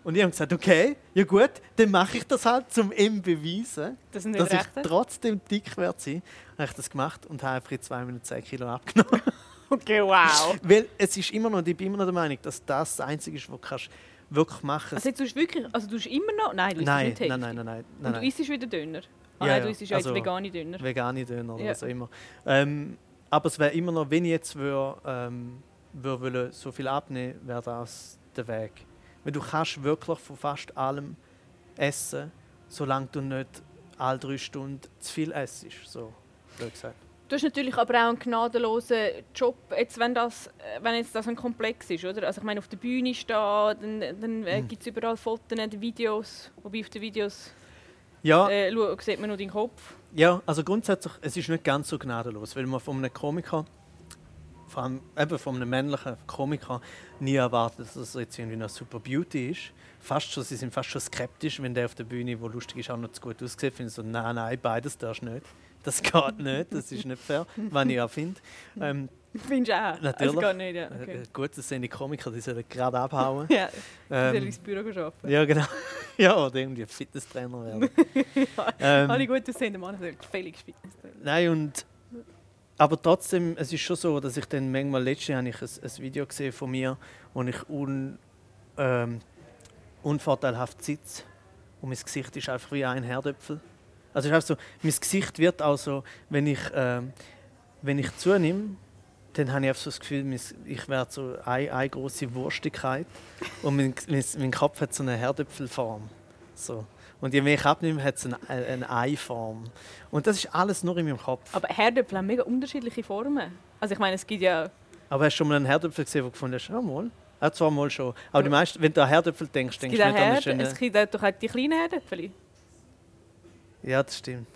Und ich habe gesagt, okay, ja gut, dann mache ich das halt, um ihm beweisen, das dass ich trotzdem dick werde sein. Habe ich das gemacht und habe einfach in zwei Minuten 10 Kilo abgenommen. Okay, wow. Weil es ist immer noch, ich bin immer noch der Meinung, dass das das Einzige ist, was du kannst wirklich machen kannst. Also du wirklich, also du immer noch, nein, du isst nein, nicht nein, nein, nein, nein, nein. Und du isst wieder Döner? Ah, ja, nein, du isst ja also, jetzt vegane Döner. Vegane Döner oder ja. was auch immer. Ähm, aber es wäre immer noch, wenn ich jetzt würde, ähm, würde so viel abnehmen, wäre das der Weg. Weil du kannst wirklich von fast allem essen, solange du nicht alle drei Stunden zu viel isst. So, gesagt. Du hast natürlich aber auch einen gnadenlosen Job, jetzt, wenn, das, wenn jetzt das ein Komplex ist. Oder? Also ich meine, auf der Bühne stehen, dann, dann mhm. gibt es überall Fotos, Videos, wobei auf den Videos ja. äh, sieht man nur deinen Kopf. Ja, also grundsätzlich, es ist nicht ganz so gnadenlos, weil man von einem Komiker vor allem eben von einem männlichen Komiker nie erwartet, dass er jetzt irgendwie eine super Beauty ist. Fast schon, sie sind fast schon skeptisch, wenn der auf der Bühne, wo lustig ist, auch noch zu gut aussieht. Finden so, nein, nein, beides darfst du nicht. Das geht nicht, das ist nicht fair, was ich auch finde. Ähm, Findest du auch? Natürlich. Also geht nicht, ja. Okay. Äh, gut, das sind die Komiker, die sollen gerade abhauen. ja, ähm, die sollen ins Büro arbeiten. Ja, genau. ja, oder irgendwie Fitnesstrainer werden. ja, ähm, alle gut aussehenden Männer sind gefällig Fitnesstrainer. Nein, und aber trotzdem, es ist schon so, dass ich dann manchmal letztes Jahr ich ein, ein Video gesehen von mir, wo ich un, ähm, unvorteilhaft sitze und mein Gesicht ist einfach wie ein Herdöpfel. Also ist so, mein Gesicht wird auch so, wenn ich, ähm, wenn ich zunehme, dann habe ich einfach so das Gefühl, ich werde so eine, eine große Wurstigkeit und mein, mein, mein Kopf hat so eine Herdöpfelform. So. Und je mehr ich abnehme, hat es eine, eine Eiform. Und das ist alles nur in meinem Kopf. Aber Herdöpfel haben mega unterschiedliche Formen. Also ich meine, es gibt ja... Aber hast du schon mal einen Herdöpfel gesehen, den du gefunden hast? Ja, mal. Ja, zwar mal schon. Aber die meisten, wenn du an Herdöpfel denkst, denkst du nicht an eine. Es gibt doch auch die kleinen Herdöpfel. Ja, das stimmt.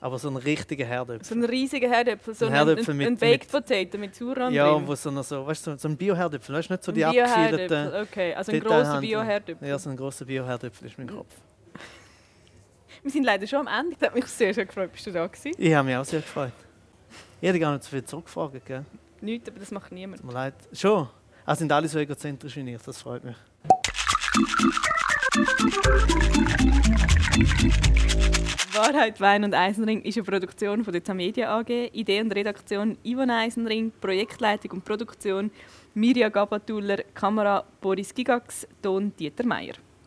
Aber so ein richtiger Herdöpfel. So ein riesiger Herdöpfel, so Ein ein, Herdöpfel ein, mit- ein Baked Potato mit Sauerrahm Ja, drin. wo so, noch so, weißt du, so, so ein Bio-Herdöpfel, weißt du, nicht so die Ein. Bio-Herdöpfel, okay. Also ein grosser Bio-Herdöpfel. Ja, so ein grosser Bio-Herdöpfel ist mein Kopf. Wir sind leider schon am Ende. Ich habe mich sehr, sehr gefreut, bist du da gewesen. Ich habe mich auch sehr gefreut. Ich hätte gar nicht so viel zurückgefragt, gell? Nichts, aber das macht niemand. Tut mir leid. Schon? Ah, sind alle so egozentrisch wie ich, das freut mich. Wahrheit, Wein und Eisenring ist eine Produktion von der Tamedia AG. Idee und Redaktion Ivan Eisenring, Projektleitung und Produktion Mirja Gabatuller, Kamera Boris Gigax, Ton Dieter Meier.